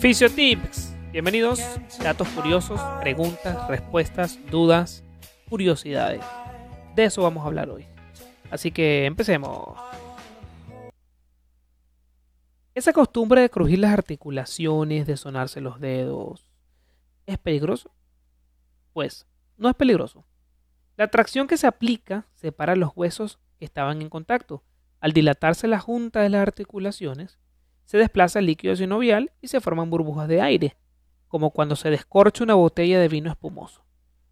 Fisiotips. Bienvenidos. Datos curiosos, preguntas, respuestas, dudas, curiosidades. De eso vamos a hablar hoy. Así que empecemos. Esa costumbre de crujir las articulaciones, de sonarse los dedos, ¿es peligroso? Pues no es peligroso. La tracción que se aplica separa los huesos que estaban en contacto. Al dilatarse la junta de las articulaciones, se desplaza el líquido sinovial y se forman burbujas de aire, como cuando se descorcha una botella de vino espumoso.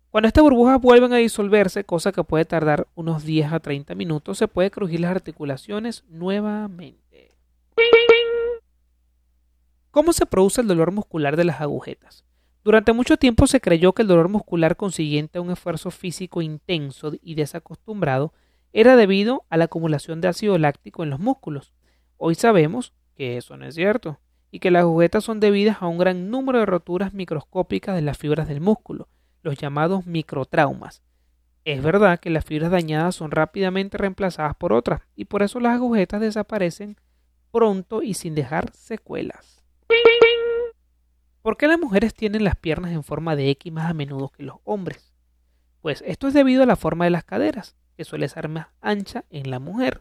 Cuando estas burbujas vuelven a disolverse, cosa que puede tardar unos 10 a 30 minutos, se puede crujir las articulaciones nuevamente. ¿Cómo se produce el dolor muscular de las agujetas? Durante mucho tiempo se creyó que el dolor muscular consiguiente a un esfuerzo físico intenso y desacostumbrado era debido a la acumulación de ácido láctico en los músculos. Hoy sabemos que eso no es cierto y que las agujetas son debidas a un gran número de roturas microscópicas de las fibras del músculo, los llamados microtraumas. Es verdad que las fibras dañadas son rápidamente reemplazadas por otras y por eso las agujetas desaparecen pronto y sin dejar secuelas. ¿Por qué las mujeres tienen las piernas en forma de X más a menudo que los hombres? Pues esto es debido a la forma de las caderas, que suele ser más ancha en la mujer.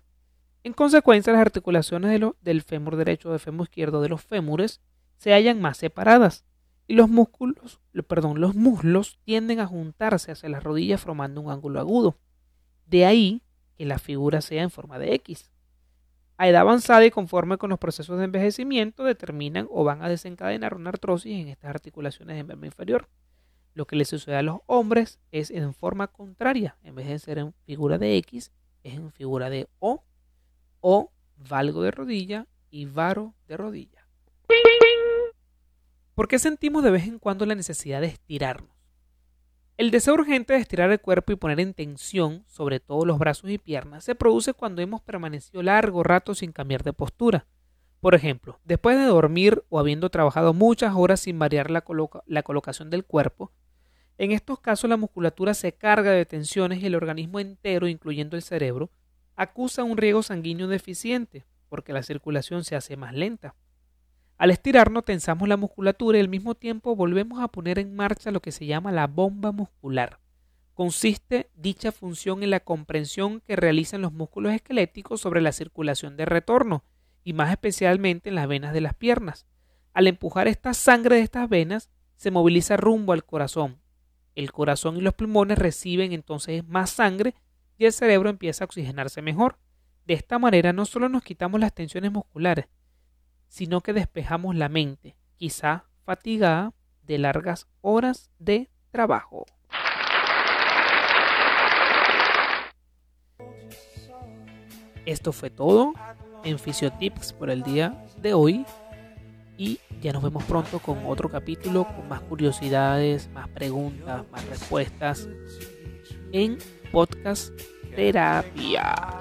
En consecuencia, las articulaciones de lo- del fémur derecho o del fémur izquierdo de los fémures se hallan más separadas y los músculos, lo- perdón, los muslos tienden a juntarse hacia las rodillas formando un ángulo agudo. De ahí que la figura sea en forma de X. A edad avanzada y conforme con los procesos de envejecimiento determinan o van a desencadenar una artrosis en estas articulaciones del miembro inferior. Lo que le sucede a los hombres es en forma contraria, en vez de ser en figura de X, es en figura de O o valgo de rodilla y varo de rodilla. ¿Por qué sentimos de vez en cuando la necesidad de estirarnos? El deseo urgente de estirar el cuerpo y poner en tensión, sobre todo los brazos y piernas, se produce cuando hemos permanecido largo rato sin cambiar de postura. Por ejemplo, después de dormir o habiendo trabajado muchas horas sin variar la, la colocación del cuerpo, en estos casos la musculatura se carga de tensiones y el organismo entero, incluyendo el cerebro, acusa un riego sanguíneo deficiente, porque la circulación se hace más lenta. Al estirarnos tensamos la musculatura y al mismo tiempo volvemos a poner en marcha lo que se llama la bomba muscular. Consiste dicha función en la comprensión que realizan los músculos esqueléticos sobre la circulación de retorno, y más especialmente en las venas de las piernas. Al empujar esta sangre de estas venas, se moviliza rumbo al corazón. El corazón y los pulmones reciben entonces más sangre y el cerebro empieza a oxigenarse mejor. De esta manera no solo nos quitamos las tensiones musculares, sino que despejamos la mente, quizá fatigada de largas horas de trabajo. Esto fue todo en Fisiotips por el día de hoy y ya nos vemos pronto con otro capítulo con más curiosidades, más preguntas, más respuestas en Podcast Terapia.